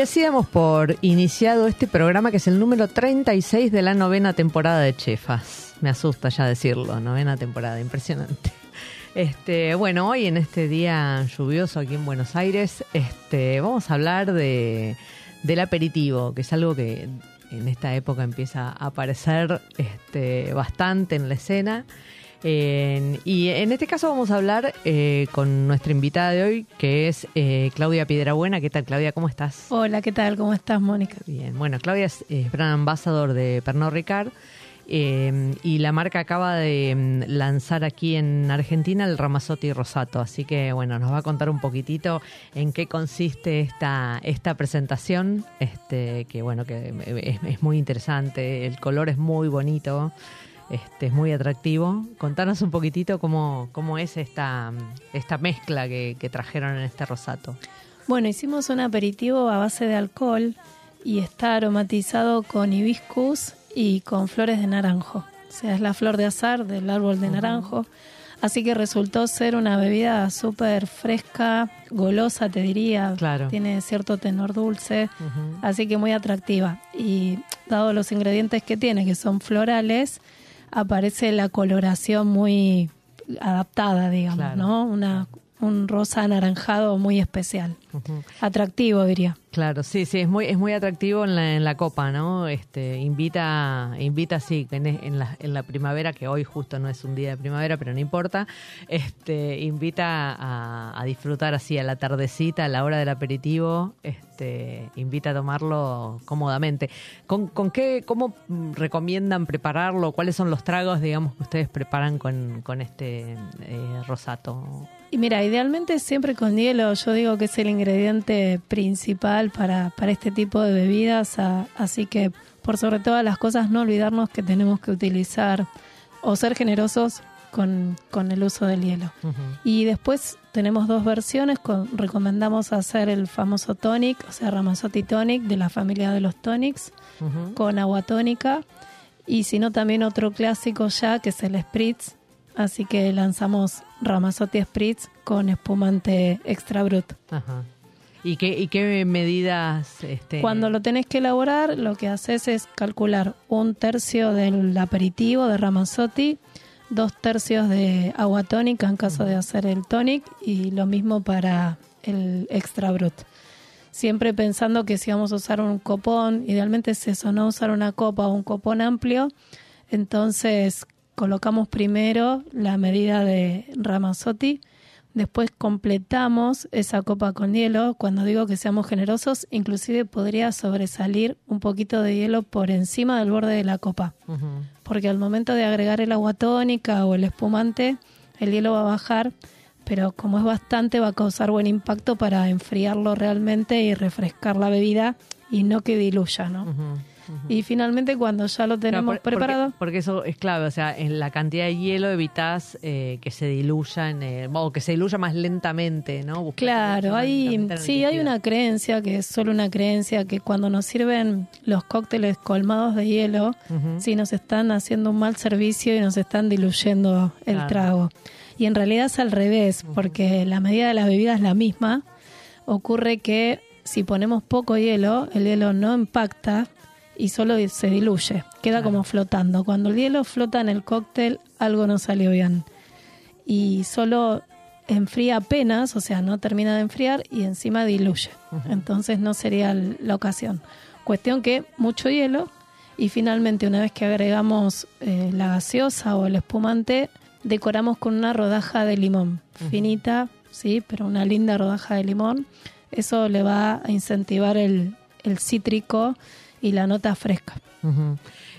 Y así damos por iniciado este programa que es el número 36 de la novena temporada de Chefas. Me asusta ya decirlo, novena temporada, impresionante. Este, bueno, hoy en este día lluvioso aquí en Buenos Aires, este, vamos a hablar de, del aperitivo, que es algo que en esta época empieza a aparecer este, bastante en la escena. Y en este caso vamos a hablar eh, con nuestra invitada de hoy, que es eh, Claudia Piedrabuena. ¿Qué tal, Claudia? ¿Cómo estás? Hola, ¿qué tal? ¿Cómo estás, Mónica? Bien, bueno, Claudia es, es brand ambassador de Pernod Ricard eh, y la marca acaba de mm, lanzar aquí en Argentina el Ramazotti Rosato, así que bueno, nos va a contar un poquitito en qué consiste esta, esta presentación, este, que bueno, que es, es muy interesante, el color es muy bonito. Este, es muy atractivo. Contanos un poquitito cómo, cómo es esta, esta mezcla que, que trajeron en este rosato. Bueno, hicimos un aperitivo a base de alcohol y está aromatizado con hibiscus y con flores de naranjo. O sea, es la flor de azar del árbol de naranjo. Así que resultó ser una bebida súper fresca, golosa, te diría. Claro. Tiene cierto tenor dulce. Así que muy atractiva. Y dado los ingredientes que tiene, que son florales, aparece la coloración muy adaptada, digamos, Claro. ¿no? Una, un rosa anaranjado muy especial. Atractivo, diría. Claro, sí, sí, es muy, es muy atractivo en la, en la copa, ¿no? Este, invita, invita sí, en, en la, en la primavera, que hoy justo no es un día de primavera, pero no importa, este, invita a, a disfrutar así a la tardecita, a la hora del aperitivo, este, invita a tomarlo cómodamente. ¿Con, con qué, cómo recomiendan prepararlo? ¿Cuáles son los tragos, digamos, que ustedes preparan con, con este eh, rosato? Y mira, idealmente siempre con hielo, yo digo que es el ingrediente principal para, para este tipo de bebidas, a- así que por sobre todas las cosas no olvidarnos que tenemos que utilizar o ser generosos con, con el uso del hielo. Y después tenemos dos versiones, con- recomendamos hacer el famoso tonic, o sea, Ramazzotti Tonic de la familia de los tonics, con agua tónica, y si no también otro clásico ya, que es el Spritz, así que lanzamos Ramazzotti Spritz con espumante extra brut. Ajá. ¿Y qué, y qué medidas? Este, Cuando lo tenés que elaborar, lo que haces es calcular un tercio del aperitivo de Ramazzotti, dos tercios de agua tónica en caso de hacer el tonic y lo mismo para el extra brut. Siempre pensando que si vamos a usar un copón, idealmente es eso, no usar una copa o un copón amplio, entonces colocamos primero la medida de Ramazzotti, después completamos esa copa con hielo. Cuando digo que seamos generosos, inclusive podría sobresalir un poquito de hielo por encima del borde de la copa, porque al momento de agregar el agua tónica o el espumante, el hielo va a bajar, pero como es bastante va a causar buen impacto para enfriarlo realmente y refrescar la bebida y no que diluya, ¿no? Y finalmente cuando ya lo tenemos por- preparado, Porque, porque eso es clave, o sea, en la cantidad de hielo evitas eh, que se diluya, en el- o que se diluya más lentamente, ¿no? Buscas Claro, hay, sí, hay una creencia que es solo una creencia que cuando nos sirven los cócteles colmados de hielo, sí nos están haciendo un mal servicio y nos están diluyendo el Claro. trago. Y en realidad es al revés, porque la medida de la bebida es la misma. Ocurre que si ponemos poco hielo, el hielo no impacta y solo se diluye, queda como flotando. Cuando el hielo flota en el cóctel, algo no salió bien. y solo enfría apenas, o sea, no termina de enfriar y encima diluye. Entonces no sería la ocasión. Cuestión que mucho hielo y finalmente una vez que agregamos eh, la gaseosa o el espumante, decoramos con una rodaja de limón, finita, sí, pero una linda rodaja de limón. Eso le va a incentivar el, el cítrico y la nota fresca.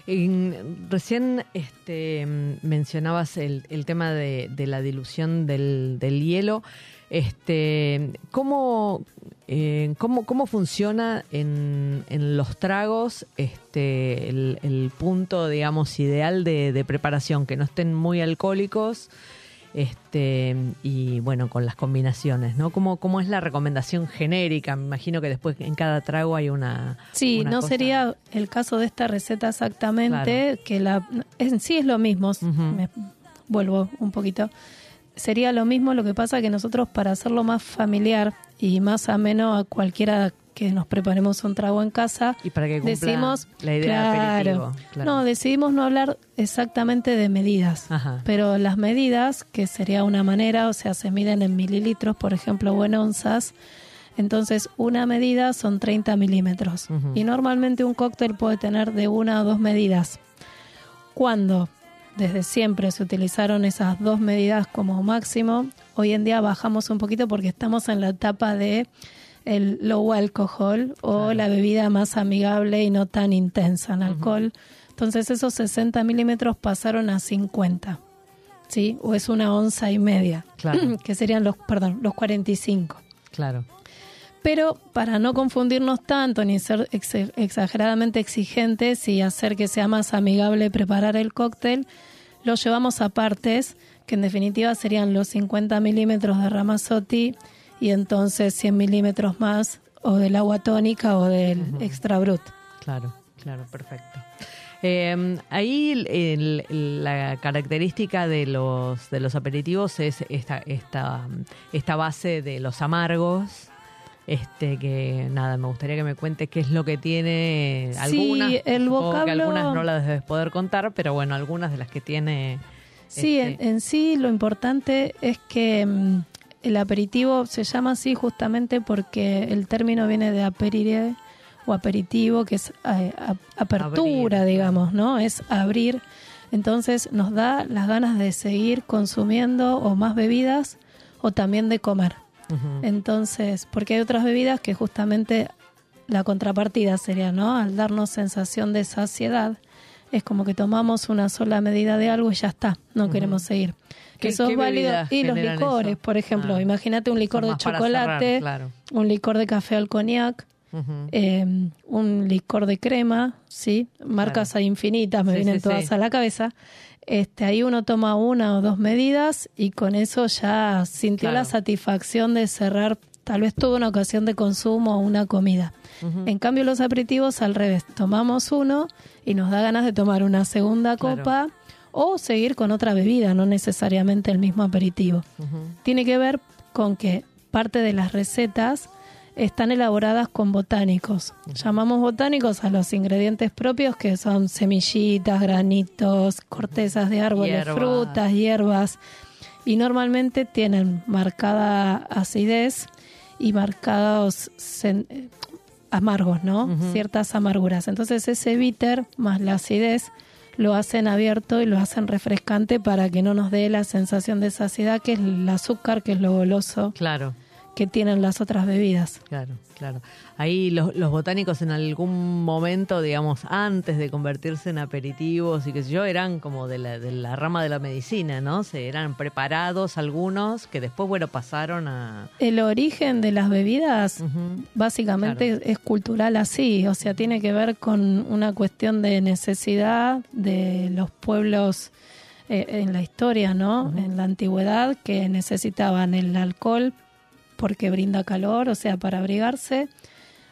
En- recién este, mm, mencionabas el, el tema de, de la dilución del, del hielo. Este, ¿cómo, eh, cómo, cómo funciona en, en los tragos este, el, el punto, digamos, ideal de, de preparación? Que no estén muy alcohólicos este, y bueno, con las combinaciones, ¿no? ¿Cómo, ¿Cómo es la recomendación genérica? Me imagino que después en cada trago hay una... Sí, una no cosa- sería el caso de esta receta exactamente, que la en sí es lo mismo, me vuelvo un poquito. Sería lo mismo, lo que pasa que nosotros para hacerlo más familiar y más ameno a cualquiera que nos preparemos un trago en casa, Y para que decimos la idea de aperitivo. Claro. No, decidimos no hablar exactamente de medidas, Ajá. pero las medidas, que sería una manera, o sea, se miden en mililitros, por ejemplo, o en onzas, entonces una medida son 30 milímetros. Y normalmente un cóctel puede tener de una a dos medidas. Cuando desde siempre se utilizaron esas dos medidas como máximo, hoy en día bajamos un poquito porque estamos en la etapa de el low alcohol o Claro. la bebida más amigable y no tan intensa en alcohol. Entonces esos 60 milímetros pasaron a 50, ¿sí? O es una onza y media, Claro. que serían los, perdón, los 45. Claro. Pero para no confundirnos tanto ni ser ex- exageradamente exigentes y hacer que sea más amigable preparar el cóctel, lo llevamos a partes, que en definitiva serían los 50 milímetros de Ramazzotti y entonces 100 milímetros más o del agua tónica o del extra brut. Claro, claro, perfecto. Eh, ahí el- el- la característica de los de los aperitivos es esta esta esta base de los amargos. Este que nada, me gustaría que me cuentes qué es lo que tiene Sí, algunas. el supongo que vocablo- algunas no las debes poder contar, pero bueno, algunas de las que tiene. Sí, este, en, en sí lo importante es que mm, el aperitivo se llama así justamente porque el término viene de aperire o aperitivo, que es eh, a- apertura, Abrir, digamos, ¿no? Es abrir. Entonces nos da las ganas de seguir consumiendo o más bebidas o también de comer. Entonces, porque hay otras bebidas que justamente la contrapartida sería, ¿no? Al darnos sensación de saciedad, es como que tomamos una sola medida de algo y ya está, no queremos seguir. ¿Qué- eso qué es válido. Y los licores, eso? por ejemplo, Ah. imagínate un licor de cerrar, chocolate, claro. un licor de café al cognac, eh, un licor de crema, ¿sí? Marcas Claro. infinitas, me Sí, vienen sí, todas sí. a la cabeza. Este, ahí uno toma una o dos medidas y con eso ya sintió Claro. la satisfacción de cerrar tal vez toda una ocasión de consumo o una comida. En cambio los aperitivos al revés, tomamos uno y nos da ganas de tomar una segunda Claro. copa o seguir con otra bebida, no necesariamente el mismo aperitivo tiene que ver con que parte de las recetas están elaboradas con botánicos. Llamamos botánicos a los ingredientes propios que son semillitas, granitos, cortezas de árboles, frutas, hierbas. Y normalmente tienen marcada acidez y marcados eh, amargos, ¿no? Ciertas amarguras. Entonces ese bitter más la acidez lo hacen abierto y lo hacen refrescante para que no nos dé la sensación de saciedad que es el azúcar, que es lo goloso Claro. Que tienen las otras bebidas. Claro, claro. Ahí los, los botánicos en algún momento, digamos, antes de convertirse en aperitivos y qué sé yo, eran como de la, de la rama de la medicina, ¿no? Se eran preparados algunos que después, bueno, pasaron a... El origen de las bebidas básicamente es cultural así, o sea, tiene que ver con una cuestión de necesidad de los pueblos eh, en la historia, ¿no? En la antigüedad que necesitaban el alcohol porque brinda calor, o sea, para abrigarse.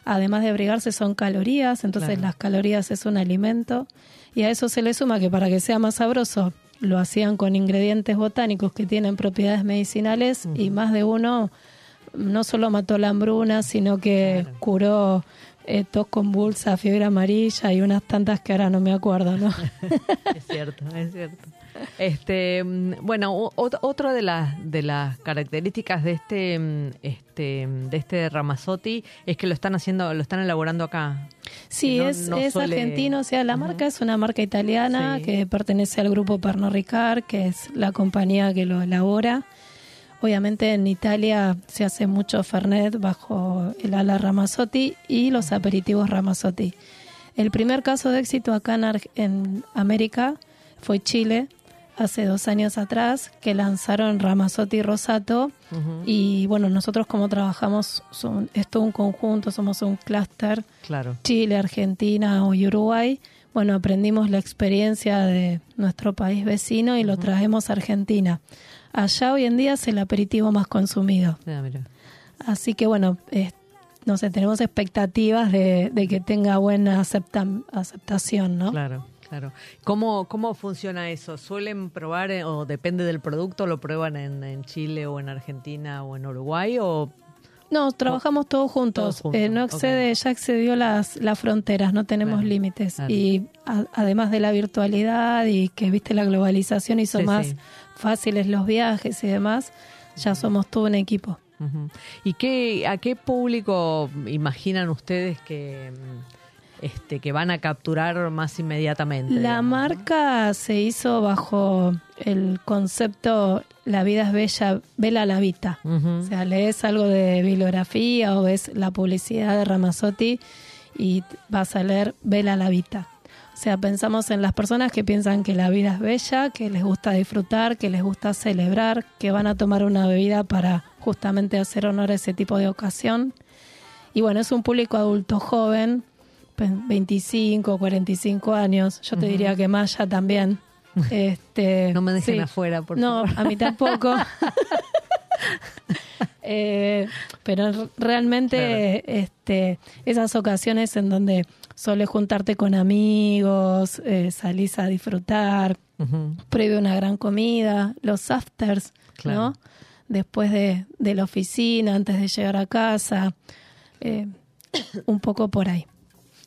Además de abrigarse son calorías, entonces Claro. las calorías es un alimento y a eso se le suma que para que sea más sabroso lo hacían con ingredientes botánicos que tienen propiedades medicinales y más de uno no solo mató la hambruna, sino que Claro. curó eh, tos convulsa, fiebre amarilla y unas tantas que ahora no me acuerdo, ¿no? es cierto, es cierto. Este, mm, bueno, otra de las de las características de este mm, este de este Ramazzotti es que lo están haciendo, lo están elaborando acá. Sí, No- es, no es suele- argentino, o sea, la marca es una marca italiana Sí. que pertenece al grupo Pernod Ricard, que es la compañía que lo elabora. Obviamente en Italia se hace mucho Fernet bajo el ala Ramazzotti y los aperitivos Ramazzotti. El primer caso de éxito acá en, Ar- en América fue Chile, hace dos años atrás, que lanzaron Ramazzotti Rosato. Ujú, Y bueno, nosotros como trabajamos, son, es todo un conjunto, somos un clúster Claro. Chile, Argentina o Uruguay, bueno, aprendimos la experiencia de nuestro país vecino y lo traemos a Argentina. Allá hoy en día es el aperitivo más consumido. Mira. Así que bueno, no sé, tenemos expectativas de, de que tenga buena acepta- aceptación, ¿no? Claro, claro. ¿Cómo, ¿Cómo funciona eso? ¿Suelen probar eh, o depende del producto, lo prueban en, en Chile o en Argentina o en Uruguay o No, trabajamos todos juntos. Todos juntos, Eh, no excede, ya excedió las, las fronteras, no tenemos Claro, límites. claro. Y a- además de la virtualidad y que viste la globalización hizo Sí, más sí. fáciles los viajes y demás, ya somos todo un equipo. ¿Y qué, a qué público imaginan ustedes que, este, que van a capturar más inmediatamente? La digamos, ¿no? marca se hizo bajo el concepto La vida es bella, vela la. Ujú. O sea, lees algo de bibliografía o ves la publicidad de Ramazzotti y vas a leer Vela la Vita. O sea, pensamos en las personas que piensan que la vida es bella, que les gusta disfrutar, que les gusta celebrar, que van a tomar una bebida para justamente hacer honor a ese tipo de ocasión. Y bueno, es un público adulto joven, 25, 45 años. Yo te diría que Maya también. Este, No me dejen sí. afuera, por No, favor. a mí tampoco. Eh, pero realmente este, esas ocasiones en donde suele juntarte con amigos, eh, salís a disfrutar, Ujú. previo una gran comida, los afters, Claro. ¿no? Después de, de la oficina, antes de llegar a casa, eh, un poco por ahí.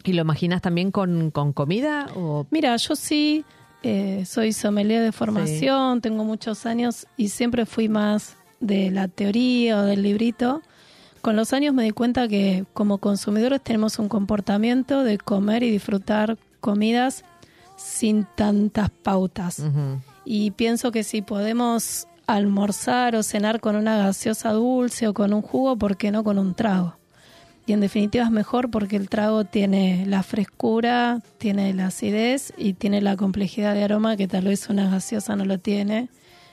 ¿Y lo imaginas también con, con comida? O... Mira, yo sí eh, soy sommelier de formación, tengo muchos años y siempre fui más de la teoría o del librito. Con los años me di cuenta que como consumidores tenemos un comportamiento de comer y disfrutar comidas sin tantas pautas. Y pienso que si podemos almorzar o cenar con una gaseosa dulce o con un jugo, ¿por qué no con un trago? Y en definitiva es mejor porque el trago tiene la frescura, tiene la acidez y tiene la complejidad de aroma que tal vez una gaseosa no lo tiene.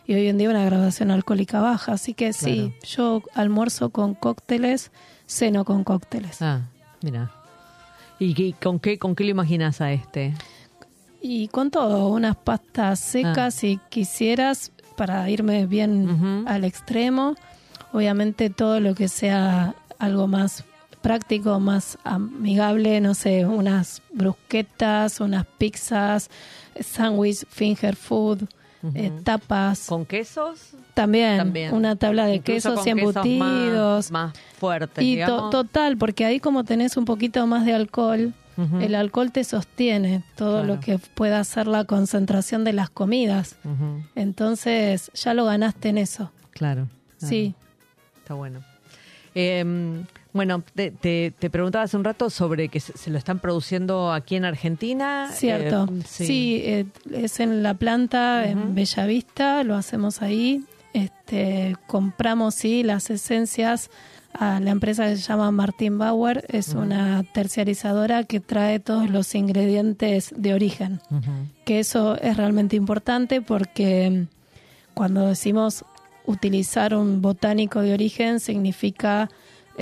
Y hoy en día una graduación alcohólica baja. Así que sí, yo almuerzo con cócteles, ceno con cócteles. Ah, mira. ¿Y qué- con qué con qué lo imaginas a este? Y con todo, unas pastas secas si quisieras para irme bien al extremo. Obviamente todo lo que sea algo más práctico, más amigable, no sé, unas brusquetas, unas pizzas, sándwich, finger food, eh, tapas. ¿Con quesos? también, También. una tabla de Incluso quesos y embutidos. Más, más fuertes, y to- total, porque ahí como tenés un poquito más de alcohol, el alcohol te sostiene todo Claro. lo que pueda ser la concentración de las comidas. Entonces ya lo ganaste en eso. Claro. claro. Sí. Está bueno. Eh, bueno, te, te, te preguntaba hace un rato sobre que se, se lo están produciendo aquí en Argentina. Cierto. Eh, sí, eh, es en la planta, Ujú. en Bellavista, lo hacemos ahí. Este, compramos, sí, las esencias a la empresa que se llama Martin Bauer. Es una terciarizadora que trae todos los ingredientes de origen. Que eso es realmente importante porque mm, cuando decimos utilizar un botánico de origen significa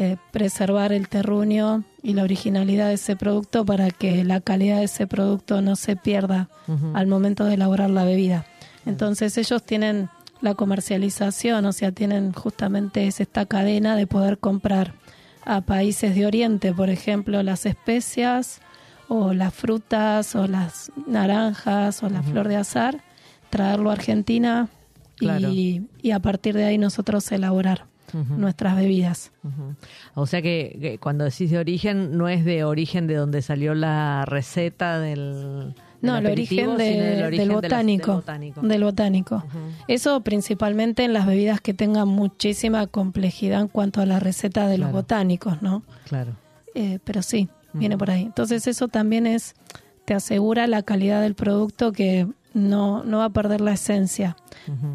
eh, preservar el terruño y la originalidad de ese producto para que la calidad de ese producto no se pierda al momento de elaborar la bebida. Entonces ellos tienen la comercialización, o sea, tienen justamente es esta cadena de poder comprar a países de Oriente, por ejemplo, las especias o las frutas o las naranjas o la flor de azar, traerlo a Argentina Claro. y, y a partir de ahí nosotros elaborar. Nuestras bebidas. O sea que, que cuando decís de origen, no es de origen de donde salió la receta del. No, del el origen, de- del origen del, de las- botánico, del botánico. Eso principalmente en las bebidas que tengan muchísima complejidad en cuanto a la receta de los botánicos, ¿no? Claro. Eh, pero sí, viene por ahí. Entonces eso también es, te asegura la calidad del producto que no, no va a perder la esencia,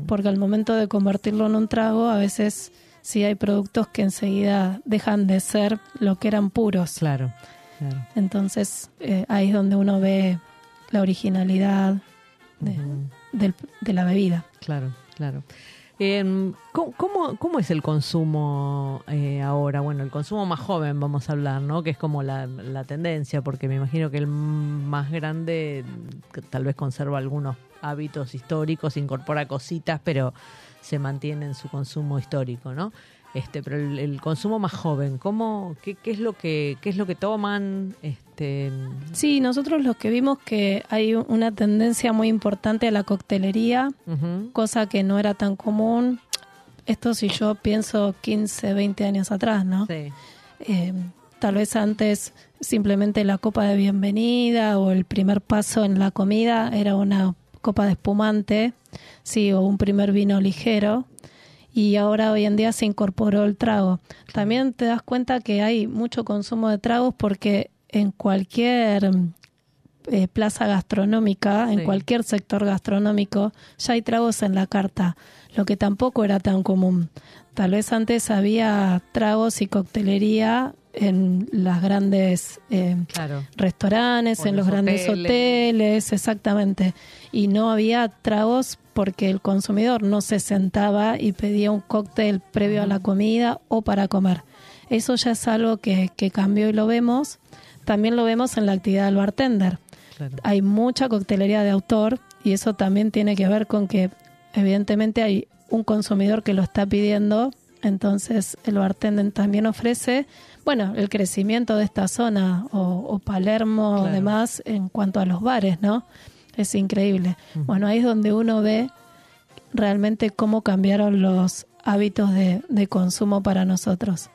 porque al momento de convertirlo en un trago, a veces sí hay productos que enseguida dejan de ser lo que eran puros. Claro. Claro. Entonces eh, ahí es donde uno ve la originalidad de, del- de la bebida. Claro, claro. Em, ¿cómo, cómo, cómo es el consumo eh, ahora? Bueno, el consumo más joven, vamos a hablar, ¿no? Que es como la, la tendencia, porque me imagino que el más grande que tal vez conserva algunos hábitos históricos, incorpora cositas, pero se mantiene en su consumo histórico, ¿no? Este, pero el, el consumo más joven, ¿cómo, qué, qué es lo que, qué es lo que toman? Este, Sí, nosotros los que vimos que hay una tendencia muy importante a la coctelería, cosa que no era tan común. Esto si yo pienso 15, 20 años atrás, ¿no? sí, Eh, tal vez antes simplemente la copa de bienvenida o el primer paso en la comida era una copa de espumante, sí, o un primer vino ligero. Y ahora hoy en día se incorporó el trago. También te das cuenta que hay mucho consumo de tragos porque en cualquier eh, plaza gastronómica, en cualquier sector gastronómico, ya hay tragos en la carta, lo que tampoco era tan común. Tal vez antes había tragos y coctelería en las grandes eh, claro. restaurantes, O en los los grandes hoteles. hoteles, exactamente. Y no había tragos porque el consumidor no se sentaba y pedía un cóctel previo a la comida o para comer. Eso ya es algo que, que cambió y lo vemos. También lo vemos en la actividad del bartender. claro. Hay mucha coctelería de autor y eso también tiene que ver con que evidentemente hay un consumidor que lo está pidiendo, entonces el bartender también ofrece, bueno, el crecimiento de esta zona o, o Palermo Claro. demás en cuanto a los bares, ¿no? Es increíble. Bueno, ahí es donde uno ve realmente cómo cambiaron los hábitos de, de consumo para nosotros.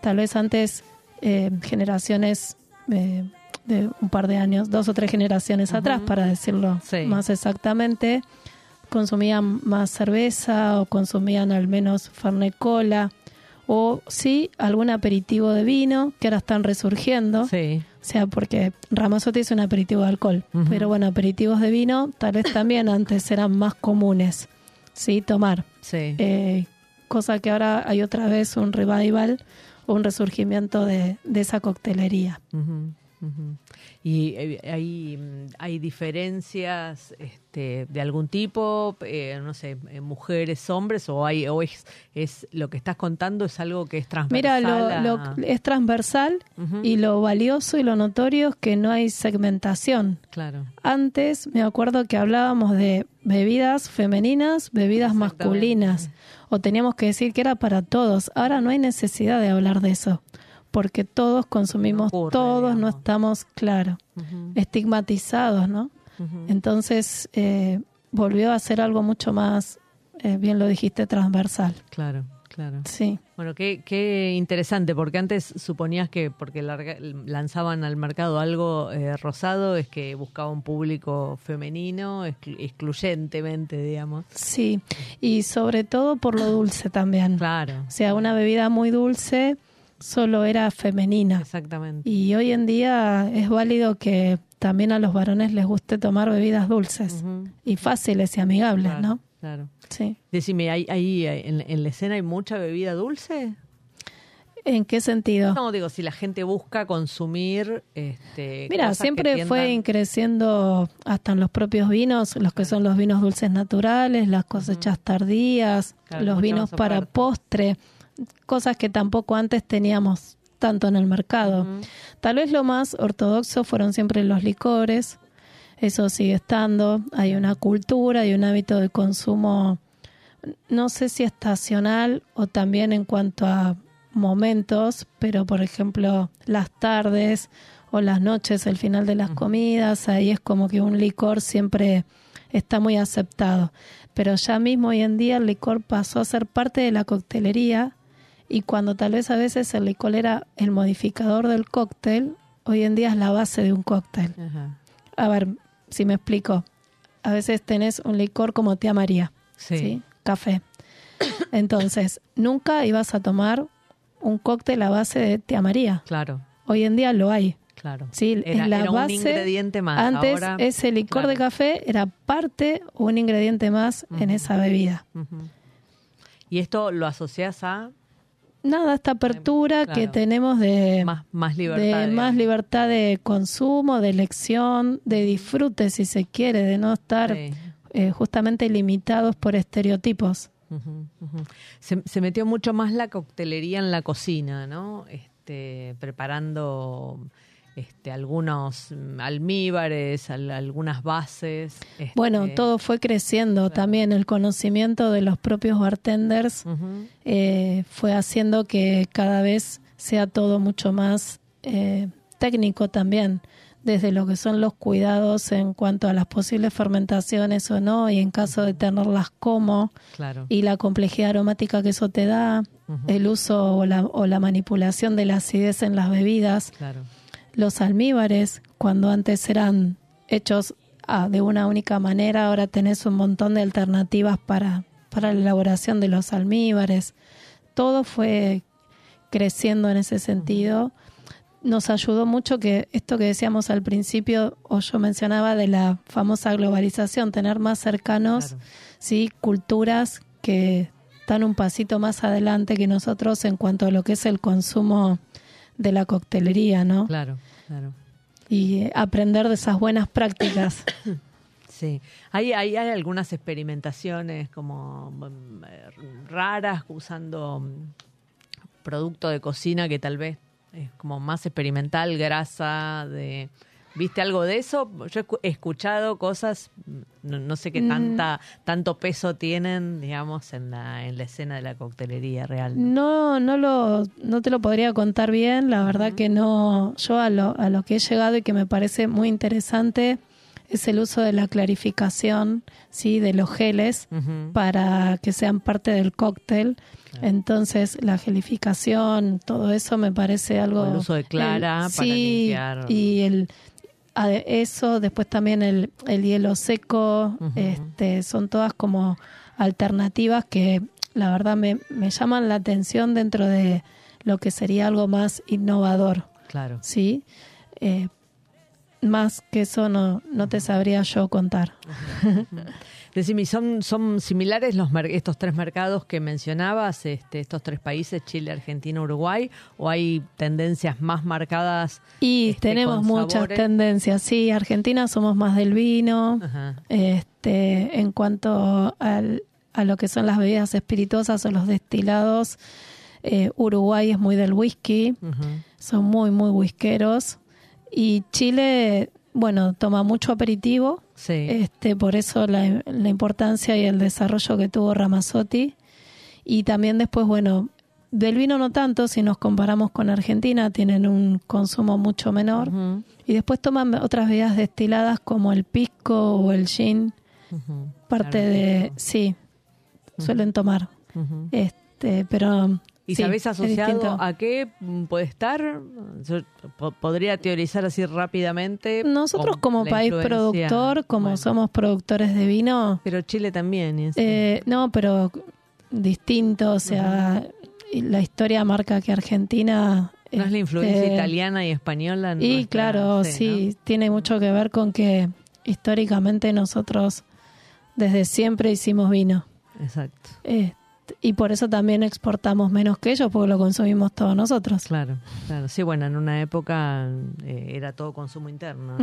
Tal vez antes eh, generaciones eh, de un par de años, dos o tres generaciones atrás, para decirlo Sí. más exactamente, consumían más cerveza o consumían al menos Fernet Cola o sí algún aperitivo de vino que ahora están resurgiendo. Sí. O sea, porque Ramazotti es un aperitivo de alcohol, pero bueno, aperitivos de vino tal vez también antes eran más comunes, ¿sí? Tomar. Sí. Eh, cosa que ahora hay otra vez un revival, un resurgimiento de, de esa coctelería. Ujú. ¿Y eh, hay, mm, hay diferencias este, de algún tipo? Eh, no sé, eh, mujeres, hombres, o hay o es, es lo que estás contando es algo que es Mira, transversal. lo, a- lo- es transversal y lo valioso y lo notorio es que no hay segmentación. Claro. Antes me acuerdo que hablábamos de bebidas femeninas, bebidas masculinas, o teníamos que decir que era para todos. Ahora no hay necesidad de hablar de eso, porque todos consumimos, No ocurre, todos no estamos, claro, estigmatizados, ¿no? Entonces eh, volvió a ser algo mucho más, eh, bien lo dijiste, transversal. Claro, claro. Sí, Bueno, qué, qué interesante, porque antes suponías que porque larga- lanzaban al mercado algo eh, rosado es que buscaba un público femenino exclu- excluyentemente, digamos. sí. Y sobre todo por lo dulce también. Claro, O sea, una bebida muy dulce solo era femenina. exactamente. Y hoy en día es válido que también a los varones les guste tomar bebidas dulces y fáciles y amigables, Claro, ¿no? Claro. Sí. Decime, ¿hay, hay, en, en la escena hay mucha bebida dulce? ¿En qué sentido? No, digo, si la gente busca consumir. Este, Mira, cosas que siempre fue creciendo hasta en los propios vinos, los que son los vinos dulces naturales, las cosechas tardías, Claro, los vinos para postre, cosas que tampoco antes teníamos tanto en el mercado. Tal vez lo más ortodoxo fueron siempre los licores, eso sigue estando, hay una cultura y un hábito de consumo, no sé si estacional o también en cuanto a momentos, pero por ejemplo las tardes o las noches, el final de las comidas, ahí es como que un licor siempre está muy aceptado. Pero ya mismo hoy en día el licor pasó a ser parte de la coctelería Y cuando tal vez a veces el licor era el modificador del cóctel, hoy en día es la base de un cóctel. Ajá. A ver, si me explico. A veces tenés un licor como tía María, Sí. ¿sí? Café. Entonces, nunca ibas a tomar un cóctel a base de tía María. Claro, Hoy en día lo hay. claro. Sí, Era, en la era un base, ingrediente más. Antes Ahora, ese licor de café era parte o un ingrediente más en esa bebida. Y esto lo asocias a Nada, esta apertura que tenemos de más, más libertad. de más libertad de consumo, de elección, de disfrute, si se quiere, de no estar Sí. eh, justamente limitados por estereotipos. Se, se metió mucho más la coctelería en la cocina, ¿no? Este, preparando este, algunos mm, almíbares, al- algunas bases. este, Bueno, todo fue creciendo también, el conocimiento de los propios bartenders eh, fue haciendo que cada vez sea todo mucho más eh, técnico también, desde lo que son los cuidados en cuanto a las posibles fermentaciones o no, y en caso de tenerlas como, Claro. y la complejidad aromática que eso te da, el uso o la, o la manipulación de la acidez en las bebidas, Claro. Los almíbares, cuando antes eran hechos ah, de una única manera, ahora tenés un montón de alternativas para, para la elaboración de los almíbares. Todo fue creciendo en ese sentido. Nos ayudó mucho que esto que decíamos al principio, o yo mencionaba de la famosa globalización, tener más cercanos Claro. sí, culturas que están un pasito más adelante que nosotros en cuanto a lo que es el consumo de la coctelería, ¿no? Claro, claro. Y eh, aprender de esas buenas prácticas. Sí, hay, hay, hay algunas experimentaciones como mm, eh, raras usando mm, producto de cocina que tal vez es como más experimental, grasa, de... ¿Viste algo de eso? Yo he escu- he escuchado cosas, no, no sé qué Mm. tanta, tanto peso tienen, digamos, en la, en la escena de la coctelería real. No, no lo, no te lo podría contar bien. La verdad que no. Yo a lo, a lo que he llegado y que me parece muy interesante es el uso de la clarificación, sí, de los geles para que sean parte del cóctel. Claro. Entonces, la gelificación, todo eso me parece algo. O el uso de clara para sí, limpiar. Y el eso, después también el, el hielo seco, este, son todas como alternativas que la verdad me, me llaman la atención dentro de lo que sería algo más innovador, Claro. ¿sí? Eh, más que eso no, no te sabría yo contar. Decime, ¿son, son similares los estos tres mercados que mencionabas, este, estos tres países, Chile, Argentina, Uruguay, o hay tendencias más marcadas? Y Este, tenemos muchas sabores. tendencias, sí, Argentina somos más del vino, Ajá, este, en cuanto al- a lo que son las bebidas espirituosas o los destilados, eh, Uruguay es muy del whisky, son muy, muy whiskeros. Y Chile, bueno, toma mucho aperitivo, Sí, este, por eso la, la importancia y el desarrollo que tuvo Ramazzotti. Y también después, bueno, del vino no tanto, si nos comparamos con Argentina, tienen un consumo mucho menor. Y después toman otras bebidas destiladas como el pisco o el gin, parte claro, de, sí, suelen tomar. Este, pero ¿Y sí, sabés asociado a qué mm, puede estar? Yo po- podría teorizar así rápidamente. Nosotros como país influencia- productor, como bueno, somos productores de vino, Pero Chile también. es- eh, no, pero distinto, o sea, la historia marca que Argentina... ¿No es la influencia este, italiana y española? en Y nuestra- claro, sí, tiene mucho que ver con que históricamente nosotros desde siempre hicimos vino. ¿no? Exacto. Este, y por eso también exportamos menos que ellos, porque lo consumimos todos nosotros. Claro, claro. Sí, bueno, en una época eh, era todo consumo interno.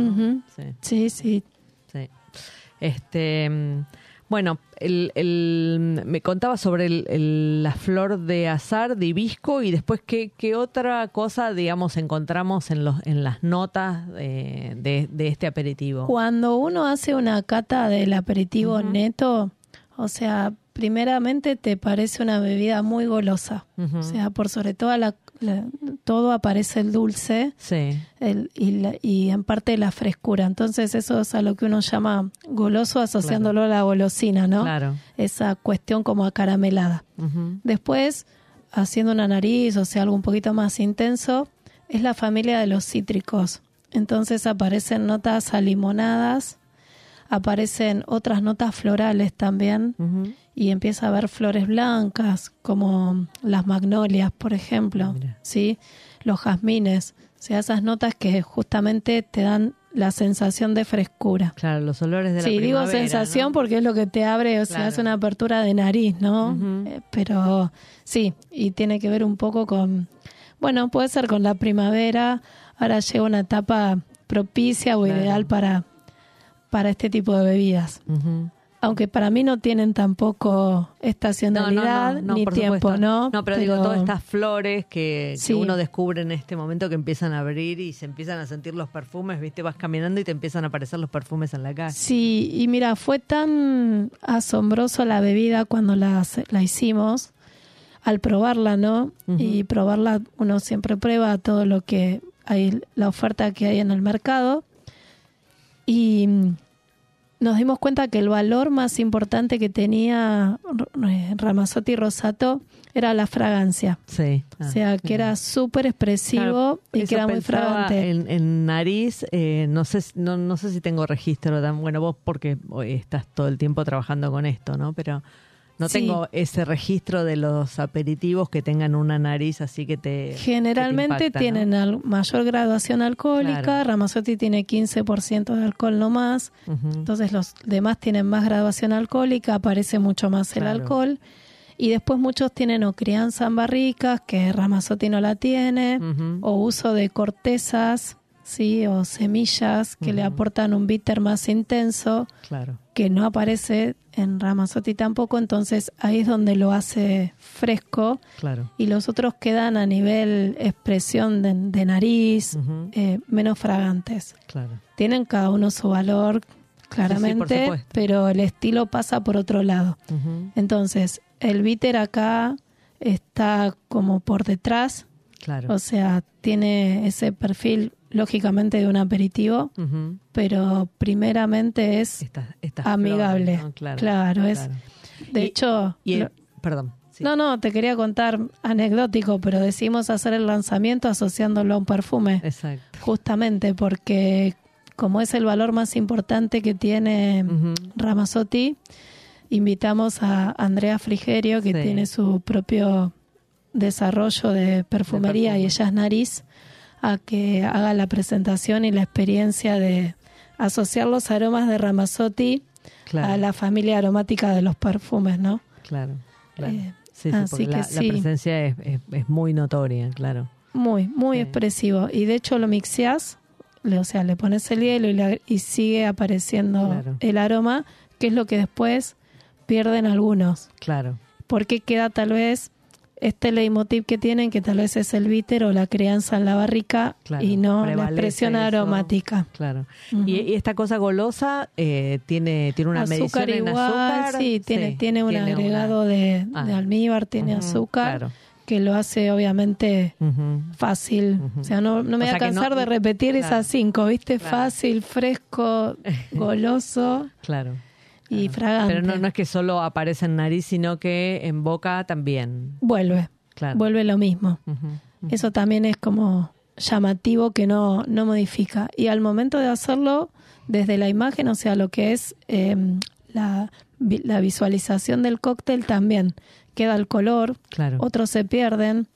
Sí, Sí, sí. sí. Este, mm, bueno, el, el- me contaba sobre el- la flor de azar, de hibisco, y después qué, qué otra cosa, digamos, encontramos en, los, en las notas eh, de, de este aperitivo. Cuando uno hace una cata del aperitivo neto, o sea, primeramente te parece una bebida muy golosa. O sea, por sobre todo la, la- todo aparece el dulce sí, el, y, la- y en parte la frescura. Entonces eso es a lo que uno llama goloso asociándolo a la golosina, ¿no? claro. Esa cuestión como acaramelada. Después haciendo una nariz, o sea, algo un poquito más intenso, es la familia de los cítricos. Entonces aparecen notas alimonadas, aparecen otras notas florales también y empieza a haber flores blancas como las magnolias, por ejemplo, Mira. ¿sí? Los jazmines, o sea, esas notas que justamente te dan la sensación de frescura. Claro, los olores de la Sí, digo sensación ¿no? porque es lo que te abre, o sea, es una apertura de nariz, ¿no? Eh, pero sí, y tiene que ver un poco con, bueno, puede ser con la primavera, ahora llega una etapa propicia o Claro. ideal para, para este tipo de bebidas. Aunque para mí no tienen tampoco estacionalidad ni tiempo, supuesto. ¿no? No, pero, digo, todas estas flores que, que uno descubre en este momento que empiezan a abrir y se empiezan a sentir los perfumes, ¿viste? Vas caminando y te empiezan a aparecer los perfumes en la calle. Sí, y mira, fue tan asombroso la bebida cuando la, la hicimos, al probarla, ¿no? Y probarla, uno siempre prueba todo lo que hay, la oferta que hay en el mercado. Y mm, nos dimos cuenta que el valor más importante que tenía eh, Ramazzotti Rosato era la fragancia. Sí. o sea, que era súper expresivo Claro, y que era muy fragante. En, en nariz, eh, no sé, si- no, no sé si tengo registro tan bueno vos porque hoy estás todo el tiempo trabajando con esto, ¿no? Pero no Sí. tengo ese registro de los aperitivos que tengan una nariz así que te Generalmente que te impacta, ¿no? tienen mayor graduación alcohólica, Claro. Ramazzotti tiene 15% de alcohol no más, entonces los demás tienen más graduación alcohólica, aparece mucho más el alcohol. Y después muchos tienen o crianza en barricas, que Ramazzotti no la tiene, o uso de cortezas, sí, o semillas que le aportan un bitter más intenso, Claro. Que no aparece en Ramazzotti tampoco, entonces ahí es donde lo hace fresco Claro. y los otros quedan a nivel expresión de, de nariz, eh, menos fragantes. Claro. Tienen cada uno su valor, claramente, pero el estilo pasa por otro lado. Entonces, el bitter acá está como por detrás, Claro. o sea, tiene ese perfil lógicamente de un aperitivo, pero primeramente es, amigable. Claro. Claro, es- de Y- hecho... Y el- lo- perdón. sí. No, no, te quería contar anecdótico, pero decidimos hacer el lanzamiento asociándolo a un perfume, Exacto. justamente porque como es el valor más importante que tiene Ujú. Ramazzotti, invitamos a Andrea Frigerio, que Sí. tiene su propio desarrollo de perfumería perfume. y ella es nariz, a que haga la presentación y la experiencia de asociar los aromas de Ramazzotti Claro. a la familia aromática de los perfumes, ¿no? Claro. claro. Eh, sí, sí, así que la, la sí. presencia es, es- es muy notoria, claro. Muy, muy Sí. expresivo. Y de hecho lo mixeás, le- o sea, le pones el hielo y, y sigue apareciendo Claro. el aroma, que es lo que después pierden algunos. Claro. Porque queda tal vez este leitmotiv que tienen, que tal vez es el bitter o la crianza en la barrica Claro, y no la expresión eso. aromática. Claro. Y, y esta cosa golosa eh, tiene, tiene una azúcar medición en igual, azúcar. sí, tiene, Sí, tiene un tiene agregado una- de, Ah. de almíbar, tiene azúcar, Claro. que lo hace obviamente fácil. O sea, no, no me O voy a cansar no- de repetir claro. esas cinco, ¿viste? Claro. Fácil, fresco, goloso Claro. Y claro. fragante. Pero no, no es que solo aparece en nariz, sino que en boca también. Vuelve, Claro. vuelve lo mismo. Eso también es como llamativo que no, no modifica. Y al momento de hacerlo, desde la imagen, o sea, lo que es eh, la, la visualización del cóctel también queda el color, Claro. otros se pierden,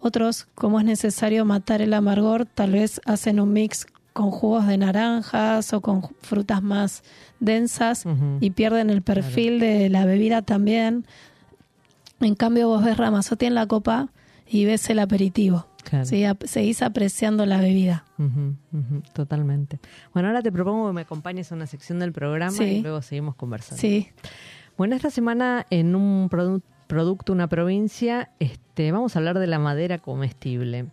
otros, como es necesario matar el amargor, tal vez hacen un mix con jugos de naranjas o con frutas más densas y pierden el perfil de la bebida también. En cambio, vos ves Ramazotti en la copa y ves el aperitivo. Claro. Sí, seguís apreciando la bebida. Totalmente. Bueno, ahora te propongo que me acompañes a una sección del programa Sí. y luego seguimos conversando. Sí, Bueno, esta semana en un produ- producto, una provincia, este, vamos a hablar de la madera comestible.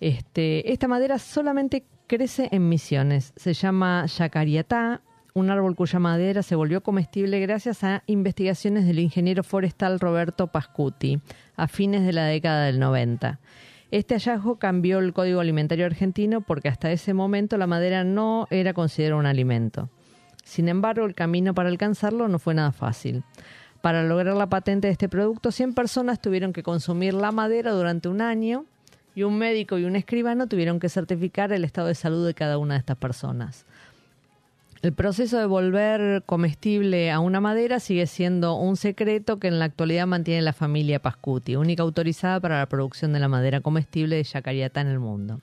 Este, esta madera solamente crece en Misiones. Se llama yacariatá, un árbol cuya madera se volvió comestible gracias a investigaciones del ingeniero forestal Roberto Pascuti a fines de la década del 90. Este hallazgo cambió el Código Alimentario argentino porque hasta ese momento la madera no era considerada un alimento. Sin embargo, el camino para alcanzarlo no fue nada fácil. Para lograr la patente de este producto, 100 personas tuvieron que consumir la madera durante un año y un médico y un escribano tuvieron que certificar el estado de salud de cada una de estas personas. El proceso de volver comestible a una madera sigue siendo un secreto que en la actualidad mantiene la familia Pascuti, única autorizada para la producción de la madera comestible de Yacariyatá en el mundo.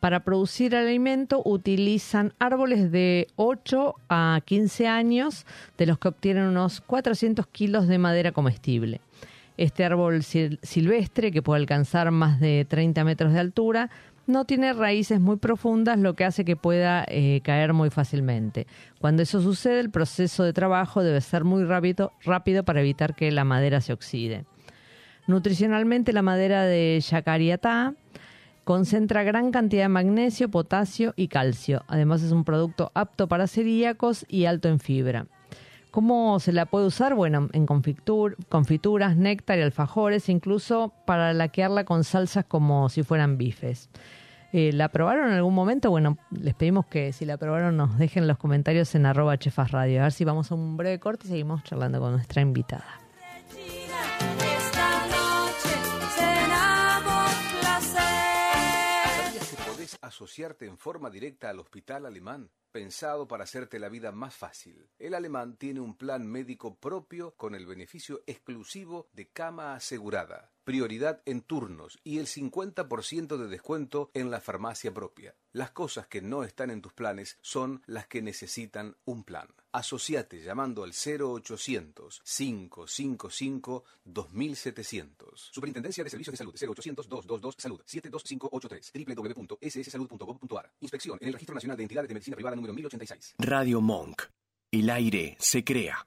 Para producir alimento utilizan árboles de 8 a 15 años, de los que obtienen unos 400 kilos de madera comestible. Este árbol silvestre, que puede alcanzar más de 30 metros de altura, no tiene raíces muy profundas, lo que hace que pueda eh, caer muy fácilmente. Cuando eso sucede, el proceso de trabajo debe ser muy rápido, rápido para evitar que la madera se oxide. Nutricionalmente, la madera de Yacariatá concentra gran cantidad de magnesio, potasio y calcio. Además, es un producto apto para celíacos y alto en fibra. ¿Cómo se la puede usar? Bueno, en confituras, néctar y alfajores, incluso para laquearla con salsas como si fueran bifes. Eh, ¿La probaron en algún momento? Bueno, les pedimos que si la probaron nos dejen los comentarios en arroba chefas radio. A ver si vamos a un breve corte y seguimos charlando con nuestra invitada. ¿Sabías que podés asociarte en forma directa al hospital alemán? Pensado para hacerte la vida más fácil. El alemán tiene un plan médico propio con el beneficio exclusivo de cama asegurada, prioridad en turnos y el 50% de descuento en la farmacia propia. Las cosas que no están en tus planes son las que necesitan un plan. Asociate llamando al 0800 555 2700. Superintendencia de Servicios de Salud 0800 222 Salud 72583 www.sssalud.gov.ar. Inspección en el Registro Nacional de Entidades de Medicina Privada número 1086. Radio Monk. El aire se crea.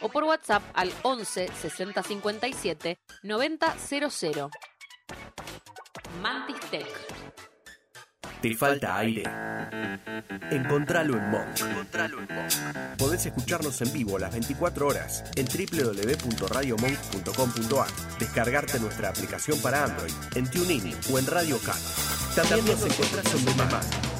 o por WhatsApp al 11 60 57 90 00. Mantis Tech. ¿Te falta aire? Encontralo en Monk. Podés escucharnos en vivo las 24 horas en www.radiomonk.com.ar. Descargarte nuestra aplicación para Android en TuneIn o en Radio Cat. También nos encontrás en demás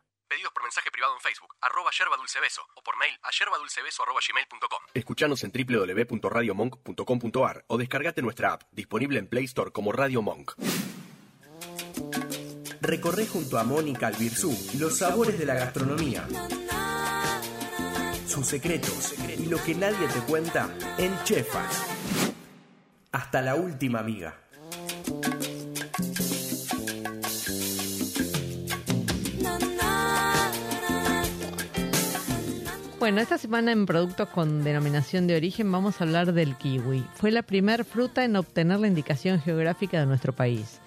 Pedidos por mensaje privado en Facebook, arroba yerbadulcebeso, o por mail a yerbadulcebeso arroba gmail.com. Escuchanos en www.radiomonk.com.ar o descargate nuestra app, disponible en Play Store como Radio Monk. Recorre junto a Mónica Albirzú los sabores de la gastronomía, sus secretos y lo que nadie te cuenta en Chefas. Hasta la última amiga. Bueno, esta semana en productos con denominación de origen vamos a hablar del kiwi. Fue la primer fruta en obtener la indicación geográfica de nuestro país.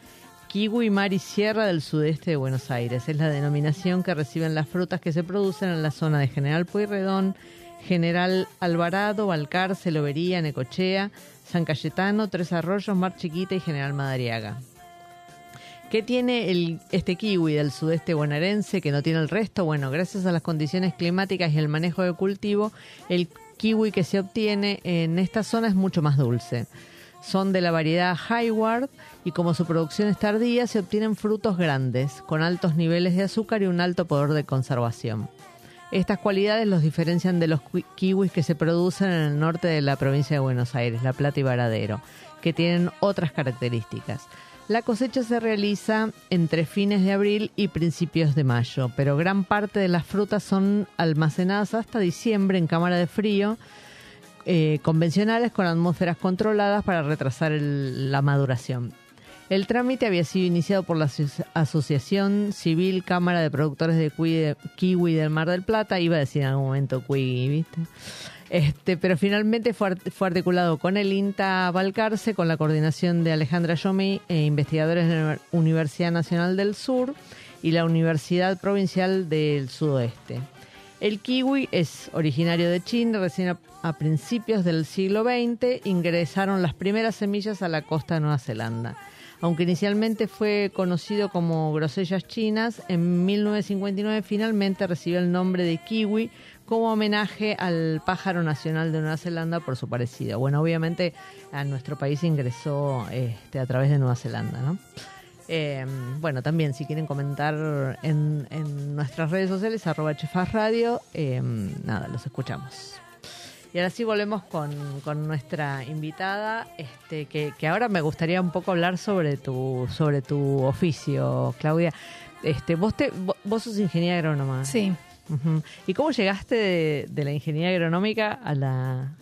Kiwi mar y sierra del sudeste de Buenos Aires. Es la denominación que reciben las frutas que se producen en la zona de General Pueyrredón, General Alvarado, Balcarce, Lobería, Necochea, San Cayetano, Tres Arroyos, Mar Chiquita y General Madariaga. ¿Qué tiene el, este kiwi del sudeste bonaerense que no tiene el resto? Bueno, gracias a las condiciones climáticas y el manejo de cultivo, el kiwi que se obtiene en esta zona es mucho más dulce. Son de la variedad Highward y como su producción es tardía, se obtienen frutos grandes, con altos niveles de azúcar y un alto poder de conservación. Estas cualidades los diferencian de los kiwis que se producen en el norte de la provincia de Buenos Aires, La Plata y Varadero, que tienen otras características. La cosecha se realiza entre fines de abril y principios de mayo, pero gran parte de las frutas son almacenadas hasta diciembre en cámara de frío eh, convencionales con atmósferas controladas para retrasar el- la maduración. El trámite había sido iniciado por la Aso- Asociación Civil Cámara de Productores de Kiwi del Mar del Plata, iba a decir en algún momento Kiwi, ¿viste? Este, pero finalmente fue, fue articulado con el INTA Balcarce, con la coordinación de Alejandra Yomi, e investigadores de la Universidad Nacional del Sur y la Universidad Provincial del Sudoeste. El kiwi es originario de China, recién a, a principios del siglo XX ingresaron las primeras semillas a la costa de Nueva Zelanda. Aunque inicialmente fue conocido como grosellas chinas, en 1959 finalmente recibió el nombre de kiwi como homenaje al pájaro nacional de Nueva Zelanda por su parecido. Bueno, obviamente a nuestro país ingresó este, a través de Nueva Zelanda, ¿no? Eh, bueno, también si quieren comentar en, en nuestras redes sociales, arroba Chefas Radio, eh, nada, los escuchamos. Y ahora sí volvemos con, con nuestra invitada, este, que, ahora me gustaría un poco hablar sobre tu, sobre tu oficio, Claudia. Este, vos, te, vo- vos sos ingeniera agrónoma. Sí. ¿Y cómo llegaste de, de la ingeniería agronómica a la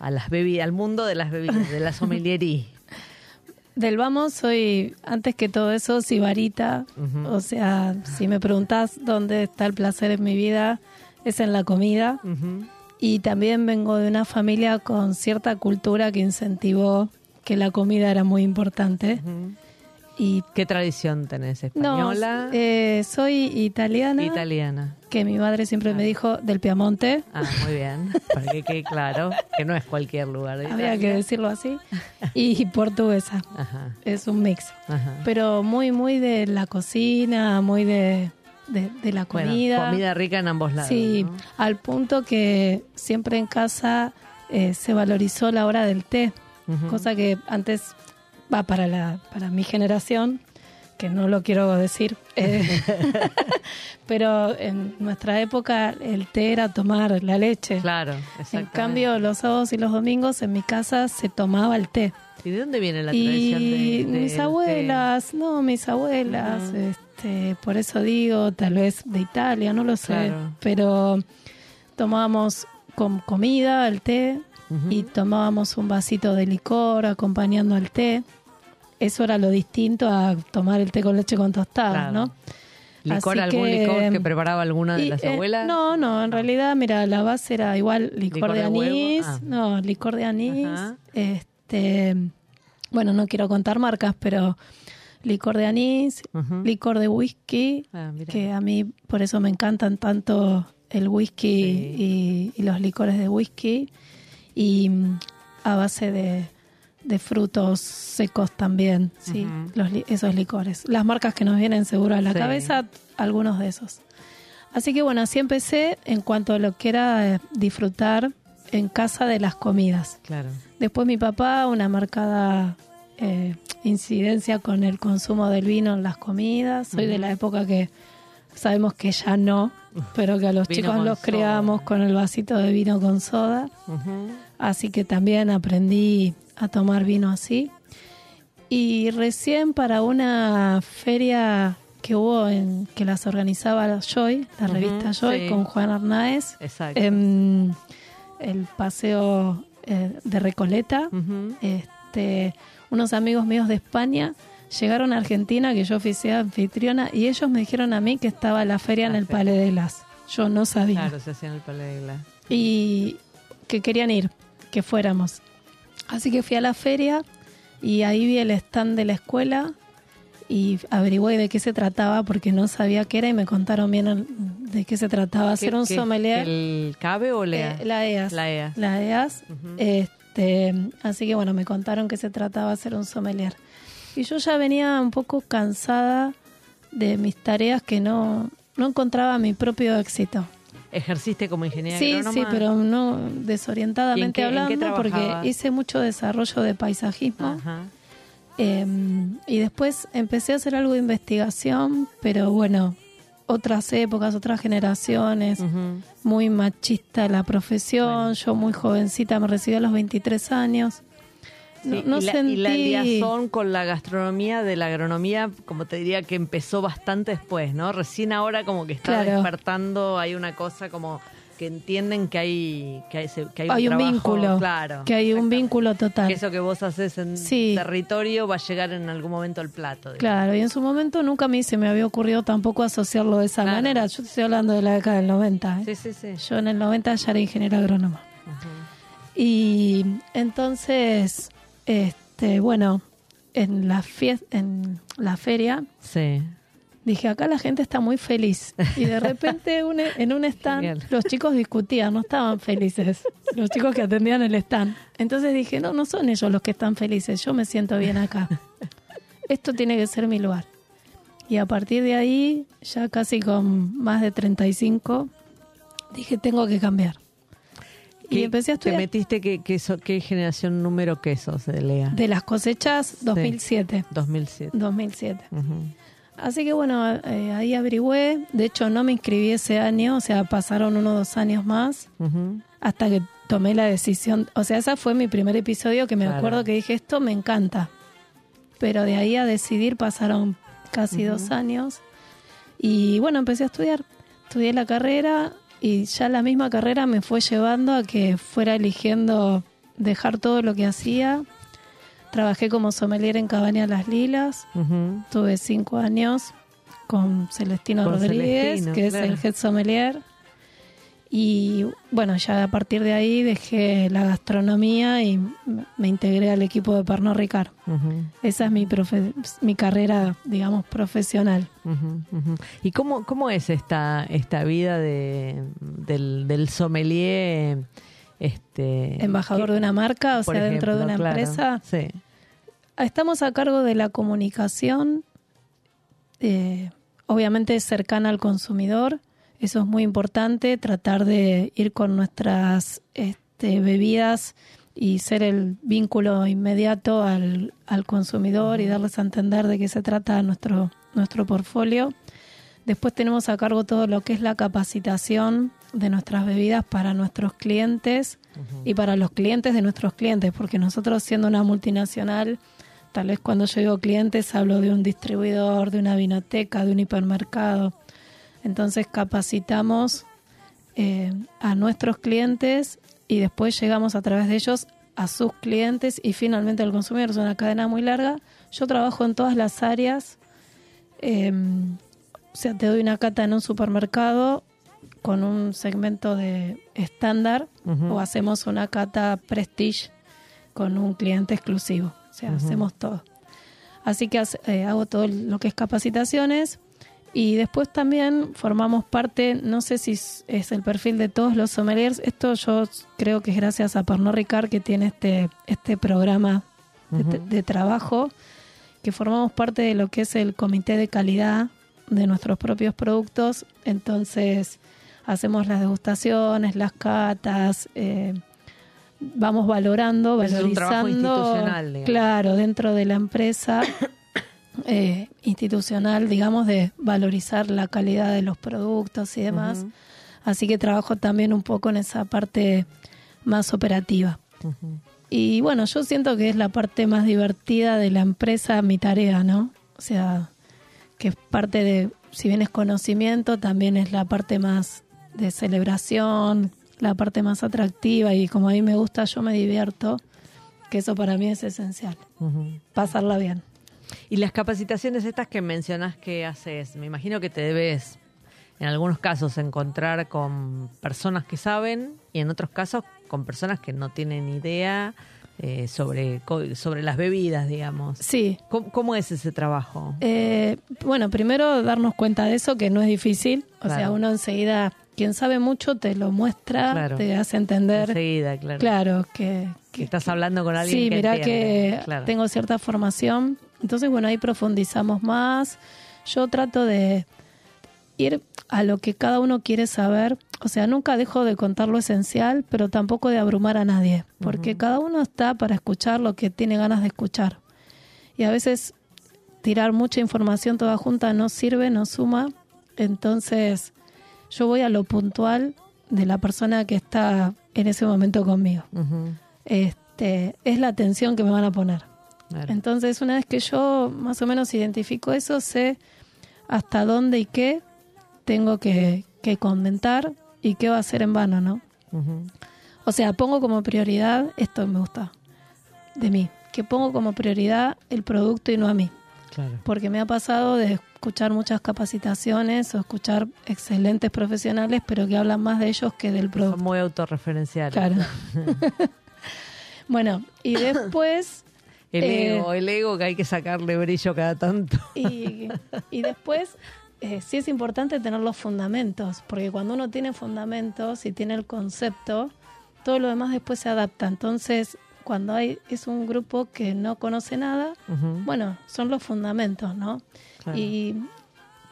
a las bebidas, al mundo de las bebidas, de la sommeliería? Del vamos soy, antes que todo eso, sibarita. Ujú. O sea, si me preguntás dónde está el placer en mi vida, es en la comida. Y también vengo de una familia con cierta cultura que incentivó que la comida era muy importante. Y ¿Qué tradición tenés? no, ¿Española? eh, soy italiana, italiana. que mi madre siempre me dijo del Piamonte. Ah, muy bien. Para que quede claro que no es cualquier lugar Había que decirlo así. Y portuguesa. Ajá, Es un mix. ajá. Pero muy, muy de la cocina, muy de, de, de la Bueno, comida. comida rica en ambos lados. Sí, ¿no? al punto que siempre en casa eh, se valorizó la hora del té, cosa que antes va para la para mi generación, que no lo quiero decir, eh, pero en nuestra época el té era tomar la leche. Claro, En cambio, los sábados y los domingos en mi casa se tomaba el té. ¿Y de dónde viene la tradición Y de, de- mis abuelas, no, mis abuelas, este, por eso digo, tal vez de Italia, no lo sé, Claro. pero tomábamos con comida el té y tomábamos un vasito de licor acompañando al té. Eso era lo distinto a tomar el té con leche con tostadas, Claro. ¿no? ¿Licor, Así algún que, licor que preparaba alguna de Y, las eh, abuelas? no, no, en realidad, mira, la base era igual licor, ¿Licor de anís, Ah. no, licor de anís, Ajá. este, bueno, no quiero contar marcas, pero licor de anís, licor de whisky, Ah, que a mí por eso me encantan tanto el whisky y, y los licores de whisky, y mm, a base de, de frutos secos también, sí, los esos licores. Las marcas que nos vienen seguro a la Sí. cabeza, algunos de esos. Así que bueno, así empecé en cuanto a lo que era eh, disfrutar en casa de las comidas. Claro. Después mi papá, una marcada eh, incidencia con el consumo del vino en las comidas. Soy de la época que sabemos que ya no, pero que a los Vino chicos los soda. criamos con el vasito de vino con soda. Así que también aprendí a tomar vino así. Y recién para una feria que hubo en que las organizaba Joy, la revista Joy, sí. con Juan Arnaez, en el paseo eh, de Recoleta. Este, unos amigos míos de España llegaron a Argentina, que yo oficié anfitriona, y ellos me dijeron a mí que estaba la feria en el feria. Palais de Las. Yo no sabía. Claro, se hacía en el Palais de Glass. Y que querían ir, que fuéramos. Así que fui a la feria y ahí vi el stand de la escuela y averigüé de qué se trataba porque no sabía qué era y me contaron bien de qué se trataba. Hacer ¿Qué- un sommelier. ¿El CABE o LEA? Eh, la EAS. La EAS. La EAS. Este, así que bueno, me contaron que se trataba de hacer un sommelier. Y yo ya venía un poco cansada de mis tareas que no, no encontraba mi propio éxito. ¿Ejerciste como ingeniera Sí, agrónoma? sí, pero no ¿Y en desorientadamente qué- hablando, porque hice mucho desarrollo de paisajismo. Ajá. Eh, y después empecé a hacer algo de investigación, pero bueno, otras épocas, otras generaciones, muy machista la profesión. Bueno. Yo muy jovencita me recibí a los 23 años. No, Sí, no y, la, sentí... y la liazón con la gastronomía de la agronomía, como te diría que empezó bastante después, ¿no? Recién ahora como que está Claro. despertando, hay una cosa como que entienden que hay que hay, se- que hay un, Hay un trabajo, vínculo, claro, que hay un vínculo total. Que eso que vos haces en Sí. territorio va a llegar en algún momento al plato. digamos. Claro, y en su momento nunca a mí se me había ocurrido tampoco asociarlo de esa Claro. manera. Yo estoy hablando de la década del 90. ¿eh? Sí, sí, sí. Yo en el 90 ya era ingeniera agrónoma. Y entonces, este, bueno, en la, en la feria Sí. dije, acá la gente está muy feliz. Y de repente un- en un stand Genial. los chicos discutían, no estaban felices, los chicos que atendían el stand. Entonces dije, no, no son ellos los que están felices, yo me siento bien acá. Esto tiene que ser mi lugar. Y a partir de ahí, ya casi con más de 35, dije, tengo que cambiar. Y ¿Qué- empecé a ¿Te estudiar metiste qué, qué, qué generación número que sos de Lea? de las cosechas 2007. 2007. 2007. Ujú. Así que bueno, eh, ahí averigüé. De hecho, no me inscribí ese año, o sea, pasaron uno o dos años más hasta que tomé la decisión. O sea, ese fue mi primer episodio que me Claro. acuerdo que dije, esto me encanta. Pero de ahí a decidir pasaron casi dos años. Y bueno, empecé a estudiar. Estudié la carrera y ya la misma carrera me fue llevando a que fuera eligiendo dejar todo lo que hacía. Trabajé como sommelier en Cabaña Las Lilas. Tuve cinco años con Celestino Con Rodríguez, Celestino, que claro. es el head sommelier. Y bueno, ya a partir de ahí dejé la gastronomía y me integré al equipo de Pernod Ricard. Esa es mi, profe- mi carrera, digamos, profesional. ¿Y cómo, cómo es esta, esta vida de, del, del sommelier? Este, Embajador ¿qué- de una marca, o sea, dentro de una claro. empresa. Sí. Estamos a cargo de la comunicación, eh, obviamente cercana al consumidor. Eso es muy importante, tratar de ir con nuestras este, bebidas y ser el vínculo inmediato al, al consumidor y darles a entender de qué se trata nuestro, nuestro portfolio. Después tenemos a cargo todo lo que es la capacitación de nuestras bebidas para nuestros clientes y para los clientes de nuestros clientes, porque nosotros siendo una multinacional, tal vez cuando yo digo clientes hablo de un distribuidor, de una vinoteca, de un hipermercado. Entonces capacitamos eh, a nuestros clientes y después llegamos a través de ellos a sus clientes y finalmente al consumidor. Es una cadena muy larga. Yo trabajo en todas las áreas. Eh, o sea, te doy una cata en un supermercado con un segmento de estándar o hacemos una cata prestige con un cliente exclusivo. O sea, hacemos todo. Así que eh, hago todo lo que es capacitaciones y después también formamos parte, no sé si es, el perfil de todos los sommeliers, esto yo creo que es gracias a Pernod Ricard que tiene este, este programa de, Ujú. de trabajo, que formamos parte de lo que es el comité de calidad de nuestros propios productos, entonces hacemos las degustaciones, las catas, eh, vamos valorando, Eso es un trabajo valorizando, institucional, digamos. claro, dentro de la empresa eh, institucional, digamos, de valorizar la calidad de los productos y demás. Así que trabajo también un poco en esa parte más operativa. Y bueno, yo siento que es la parte más divertida de la empresa, mi tarea, ¿no? O sea, que es parte de, si bien es conocimiento, también es la parte más de celebración, la parte más atractiva y como a mí me gusta, yo me divierto, que eso para mí es esencial, pasarla bien. Y las capacitaciones estas que mencionás que haces, me imagino que te debes, en algunos casos, encontrar con personas que saben y en otros casos con personas que no tienen idea eh, sobre, sobre las bebidas, digamos. Sí, ¿Cómo, cómo es ese trabajo? Eh, bueno, primero darnos cuenta de eso, que no es difícil. O Claro. sea, uno enseguida, quien sabe mucho, te lo muestra, Claro. te hace entender. Enseguida, claro. Claro, que, Que estás hablando con alguien sí, que mirá entiende, que claro. tengo cierta formación. Entonces, bueno, ahí profundizamos más. Yo trato de ir a lo que cada uno quiere saber. O sea, nunca dejo de contar lo esencial, pero tampoco de abrumar a nadie, porque cada uno está para escuchar lo que tiene ganas de escuchar. Y a veces tirar mucha información toda junta no sirve, no suma. Entonces, yo voy a lo puntual de la persona que está en ese momento conmigo. Este, es la atención que me van a poner. Claro. Entonces, una vez que yo más o menos identifico eso, sé hasta dónde y qué tengo que, que comentar ¿y qué va a hacer en vano, no? O sea, pongo como prioridad, esto me gusta de mí, que pongo como prioridad el producto y no a mí. Claro. Porque me ha pasado de escuchar muchas capacitaciones o escuchar excelentes profesionales, pero que hablan más de ellos que del Son producto. muy autorreferenciales. Claro. bueno, y después, El Eh, ego, el ego que hay que sacarle brillo cada tanto. y, y después eh, sí es importante tener los fundamentos, porque cuando uno tiene fundamentos y tiene el concepto, todo lo demás después se adapta. Entonces, cuando hay es un grupo que no conoce nada, bueno, son los fundamentos, ¿no? claro. Y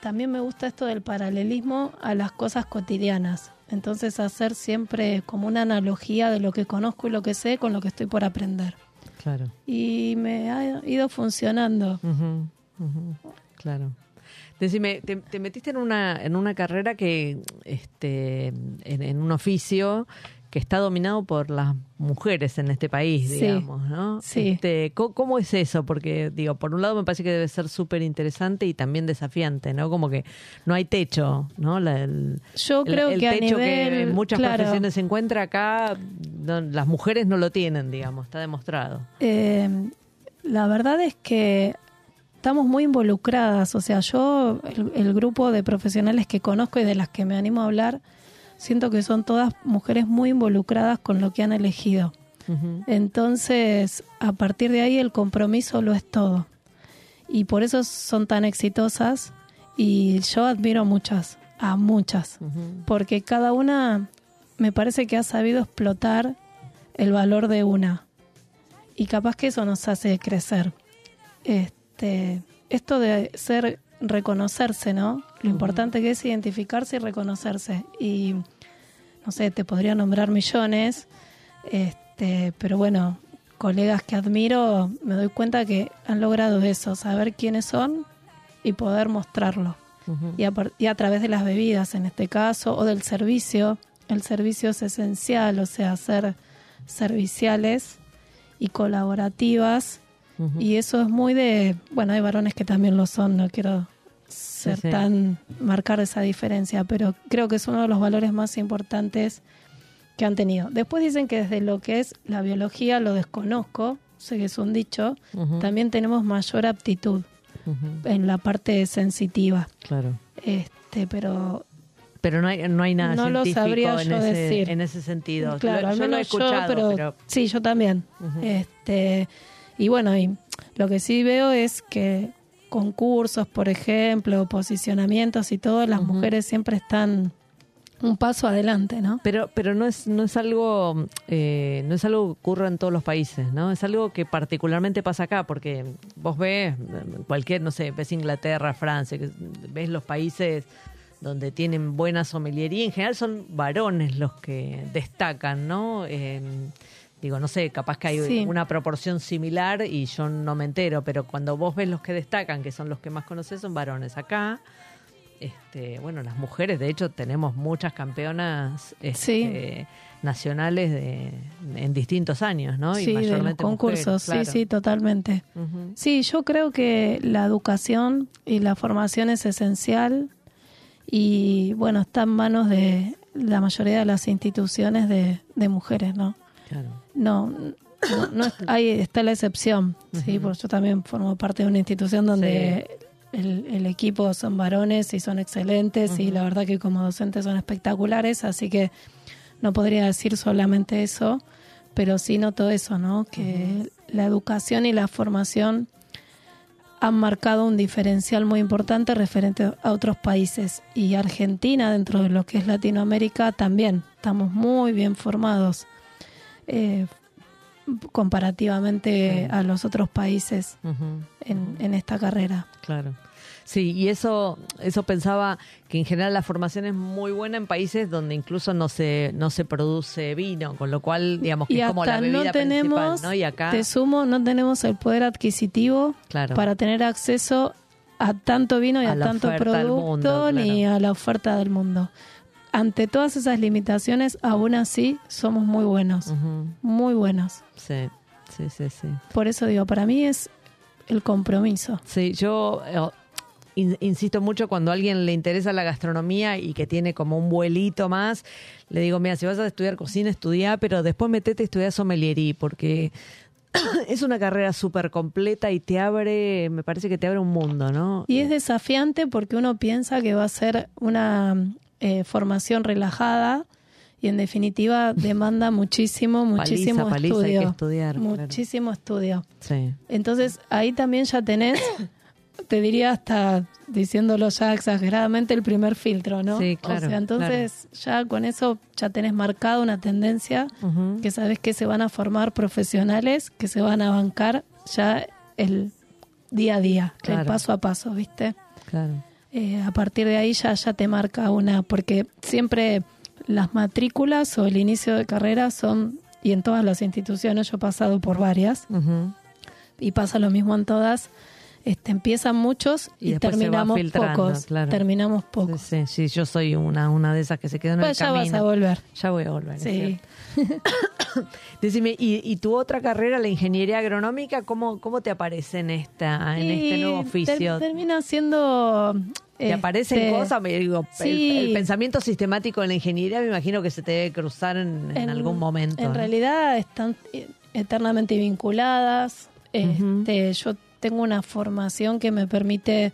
también me gusta esto del paralelismo a las cosas cotidianas. Entonces hacer siempre como una analogía de lo que conozco y lo que sé con lo que estoy por aprender. Claro. Y me ha ido funcionando. Claro. Decime, te, te metiste en una, en una carrera que, este, en, en un oficio que está dominado por las mujeres en este país, Sí, digamos, ¿no? sí. Este, ¿cómo, cómo es eso? Porque, digo, por un lado me parece que debe ser súper interesante y también desafiante, ¿no? Como que no hay techo, ¿no? La- el, Yo el- creo el que a techo nivel... que en muchas claro, profesiones se encuentra acá, no- las mujeres no lo tienen, digamos, está demostrado. eh, la verdad es que estamos muy involucradas. O sea, yo, el, el grupo de profesionales que conozco y de las que me animo a hablar, siento que son todas mujeres muy involucradas con lo que han elegido. Entonces, a partir de ahí el compromiso lo es todo. Y por eso son tan exitosas y yo admiro muchas, a muchas, porque cada una me parece que ha sabido explotar el valor de una. Y capaz que eso nos hace crecer. Este, esto de ser reconocerse, ¿no? Lo importante que es identificarse y reconocerse. Y no sé, te podría nombrar millones, este, pero bueno, colegas que admiro, me doy cuenta que han logrado eso, saber quiénes son y poder mostrarlo. Y a, y a través de las bebidas en este caso, o del servicio, el servicio es esencial, o sea, ser serviciales y colaborativas. Y eso es muy de, bueno, hay varones que también lo son, no quiero ser sí. tan, marcar esa diferencia, pero creo que es uno de los valores más importantes que han tenido. Después dicen que desde lo que es la biología lo desconozco, sé que es un dicho, también tenemos mayor aptitud en la parte sensitiva. Claro. Este, pero Pero no hay, no hay nada No lo científico sabría en, yo ese, decir. en ese sentido. claro, Lo- al lo he menos escuchado, yo, pero, sí, yo también. Este, y bueno, y lo que sí veo es que concursos, por ejemplo, posicionamientos y todo, las mujeres siempre están un paso adelante, ¿no? Pero, pero no es, no es algo, eh, no es algo que ocurra en todos los países, ¿no? Es algo que particularmente pasa acá, porque vos ves cualquier, no sé, ves Inglaterra, Francia, ves los países donde tienen buena sommeliería, en general son varones los que destacan, ¿no? Eh, digo, no sé, capaz que hay Sí. una proporción similar y yo no me entero, pero cuando vos ves los que destacan, que son los que más conoces, son varones. Acá, este, bueno, las mujeres, de hecho, tenemos muchas campeonas este, nacionales de, en distintos años, ¿no? sí, de los mayormente concursos, mujeres, claro. sí, sí, totalmente. Sí, yo creo que la educación y la formación es esencial y bueno, está en manos de la mayoría de las instituciones de, de mujeres, ¿no? Claro. No, no, no ahí está la excepción, sí, porque yo también formo parte de una institución donde el, el equipo son varones y son excelentes y la verdad que como docentes son espectaculares, así que no podría decir solamente eso, pero sí noto eso, ¿no? Que la educación y la formación han marcado un diferencial muy importante referente a otros países y Argentina dentro de lo que es Latinoamérica también. Estamos muy bien formados eh, comparativamente a los otros países en, en esta carrera. Claro. Sí, y eso, eso pensaba que en general la formación es muy buena en países donde incluso no se, no se produce vino, con lo cual, digamos que Y es como la bebida no tenemos, principal, ¿no? Y acá, te sumo, no tenemos el poder adquisitivo claro, para tener acceso a tanto vino y A tanto producto mundo, ni a la oferta del mundo. Ante todas esas limitaciones, aún así somos muy buenos, muy buenos. sí, sí, sí, sí. Por eso digo, para mí es el compromiso. Sí, yo, eh, in- insisto mucho cuando a alguien le interesa la gastronomía y que tiene como un vuelito más, le digo, mira, si vas a estudiar cocina, estudia, pero después metete a estudiar sommeliería, porque es una carrera súper completa y te abre, me parece que te abre un mundo, ¿no? Y es desafiante porque uno piensa que va a ser una eh, formación relajada y en definitiva demanda muchísimo, muchísimo paliza, hay estudio. que estudiar, claro. muchísimo estudio. Sí. Entonces ahí también ya tenés, te diría hasta diciéndolo ya exageradamente, el primer filtro, ¿no? Sí, claro, O sea, entonces ya con eso ya tenés marcado una tendencia que sabes que se van a formar profesionales, que se van a bancar ya el día a día, el paso a paso, ¿viste? Claro. Eh, a partir de ahí ya, ya te marca una, porque siempre las matrículas o el inicio de carrera son, y en todas las instituciones, yo he pasado por varias, y pasa lo mismo en todas, este, empiezan muchos Y terminamos pocos. claro. Terminamos pocos. sí, sí, yo soy una, una de esas que se quedó en Pues el ya vas camino. a volver. Ya voy a volver. Sí. Decime, ¿y, y tu otra carrera, la ingeniería agronómica, cómo, cómo te aparece en esta, en este nuevo ter- oficio? termina siendo... ¿Te aparecen este, cosas? Me digo, el- sí. el, pensamiento sistemático en la ingeniería me imagino que se te debe cruzar en, en En- algún momento. En ¿no? realidad están eternamente vinculadas. Este, yo tengo una formación que me permite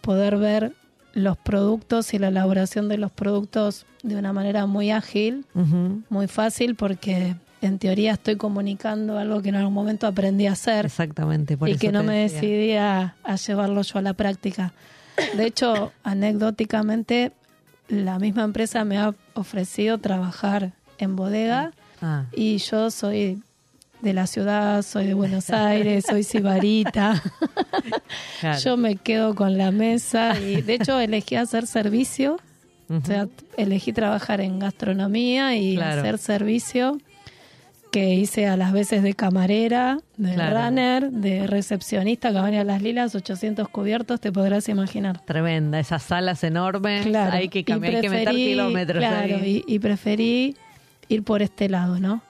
poder ver los productos y la elaboración de los productos de una manera muy ágil, muy fácil, porque en teoría estoy comunicando algo que en algún momento aprendí a hacer Exactamente. por y eso que no me decía. decidí a, a llevarlo yo a la práctica. De hecho, anecdóticamente, la misma empresa me ha ofrecido trabajar en bodega Ah, y yo soy de la ciudad, soy de Buenos Aires, soy sibarita. claro. Yo me quedo con la mesa y de hecho elegí hacer servicio, o sea, elegí trabajar en gastronomía y Claro. hacer servicio que hice a las veces de camarera, de Claro. runner, de recepcionista, Cabaña Las Lilas, 800 cubiertos, te podrás imaginar. Tremenda, esas salas enormes, Claro. hay que, y cam- hay que meter kilómetros Claro, ahí. y, y preferí ir por este lado, ¿no?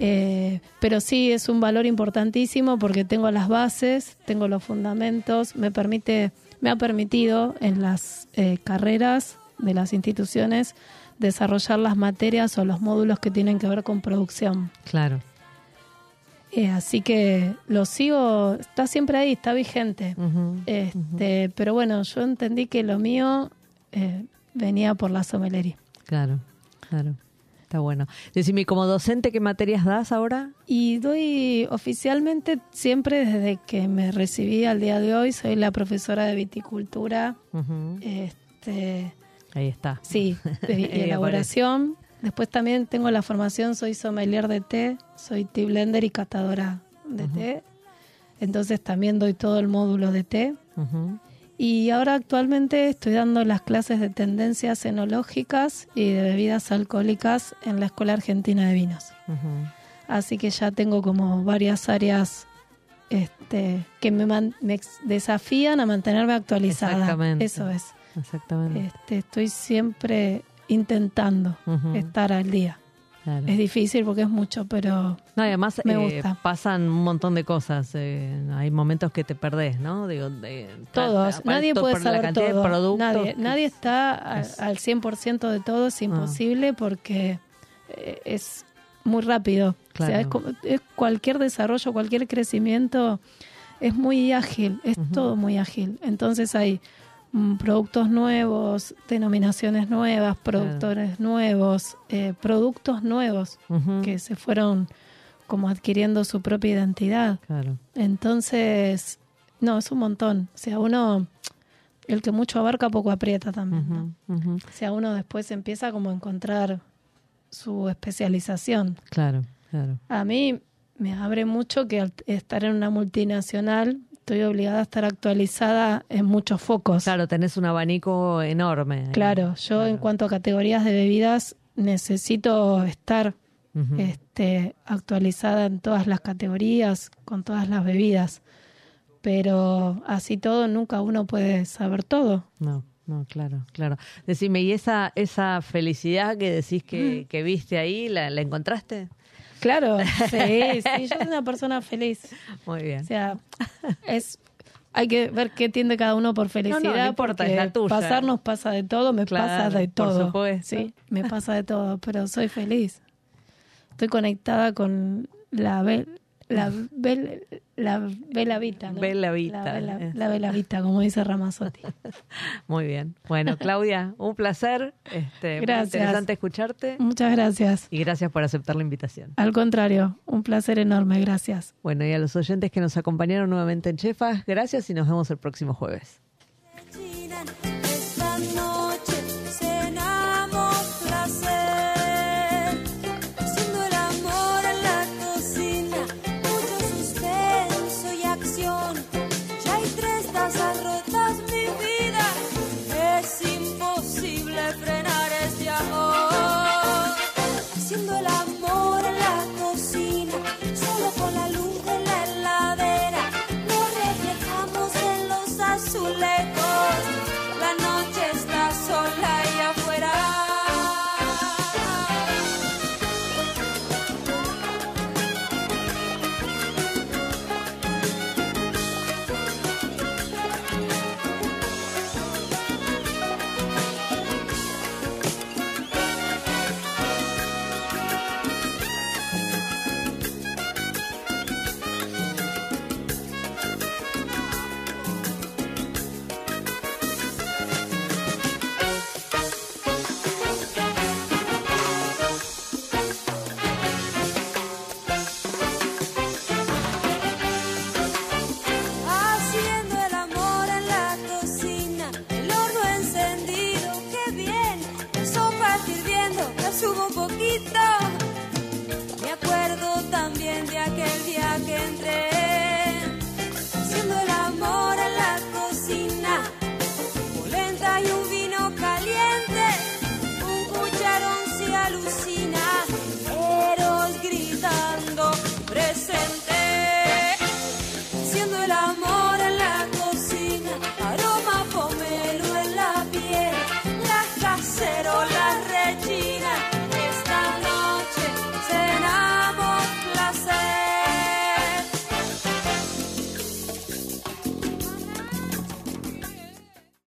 Eh, pero sí es un valor importantísimo porque tengo las bases, tengo los fundamentos, me permite, me ha permitido en las eh, carreras de las instituciones desarrollar las materias o los módulos que tienen que ver con producción. Claro. Eh, así que lo sigo, está siempre ahí, está vigente. Este, Pero bueno, yo entendí que lo mío eh, venía por la somelería. Claro, claro. Está bueno. Decime, ¿y como docente, ¿qué materias das ahora? Y doy oficialmente siempre desde que me recibí al día de hoy, soy la profesora de viticultura, este, Ahí está. sí, de elaboración. Después también tengo la formación, soy sommelier de té, soy tea blender y catadora de té. Entonces también doy todo el módulo de té. Y ahora actualmente estoy dando las clases de tendencias enológicas y de bebidas alcohólicas en la Escuela Argentina de Vinos. Así que ya tengo como varias áreas este, que me, man- me desafían a mantenerme actualizada. Exactamente. Eso es. Exactamente. Este, estoy siempre intentando estar al día. Claro. Es difícil porque es mucho, pero No, y además me eh, gusta. pasan un montón de cosas. eh, hay momentos que te perdés, ¿no? Digo, de, todos, nadie por puede la saber cantidad todo. de productos. nadie, está es- Ah. al 100% de todo, es imposible porque eh, es muy rápido. O sea, Claro. es, es cualquier desarrollo, cualquier crecimiento es muy ágil, es todo muy ágil. Entonces hay productos nuevos, denominaciones nuevas, productores nuevos, eh, productos nuevos que se fueron como adquiriendo su propia identidad. Claro. Entonces, no, es un montón. O sea, uno, el que mucho abarca, poco aprieta también. O sea, uno después empieza como a encontrar su especialización. Claro, claro. A mí me abre mucho que al estar en una multinacional estoy obligada a estar actualizada en muchos focos. Claro, tenés un abanico enorme. ahí. Claro, yo en cuanto a categorías de bebidas necesito estar este, actualizada en todas las categorías, con todas las bebidas. Pero así todo, nunca uno puede saber todo. No, no, claro, claro. Decime, ¿y esa, esa felicidad que decís que, que viste ahí, la, la encontraste? Claro, sí, sí, yo soy una persona feliz. Muy bien. O sea, es hay que ver qué tiende cada uno por felicidad. no importa, porque es la tuya. Pasar nos pasa de todo, me Claro, pasa de por todo. supuesto. Sí, me pasa de todo, pero soy feliz. Estoy conectada con la ve- la la Bella Vita, ¿no? Bella Vita, La Bella, la Bella Vita, como dice Ramazzotti. Muy bien. Bueno, Claudia, un placer. Este, muy Gracias. interesante escucharte Muchas gracias. y gracias por aceptar la invitación. Al contrario, un placer enorme, gracias. Bueno, y a los oyentes que nos acompañaron nuevamente en Chefas, gracias y nos vemos el próximo jueves.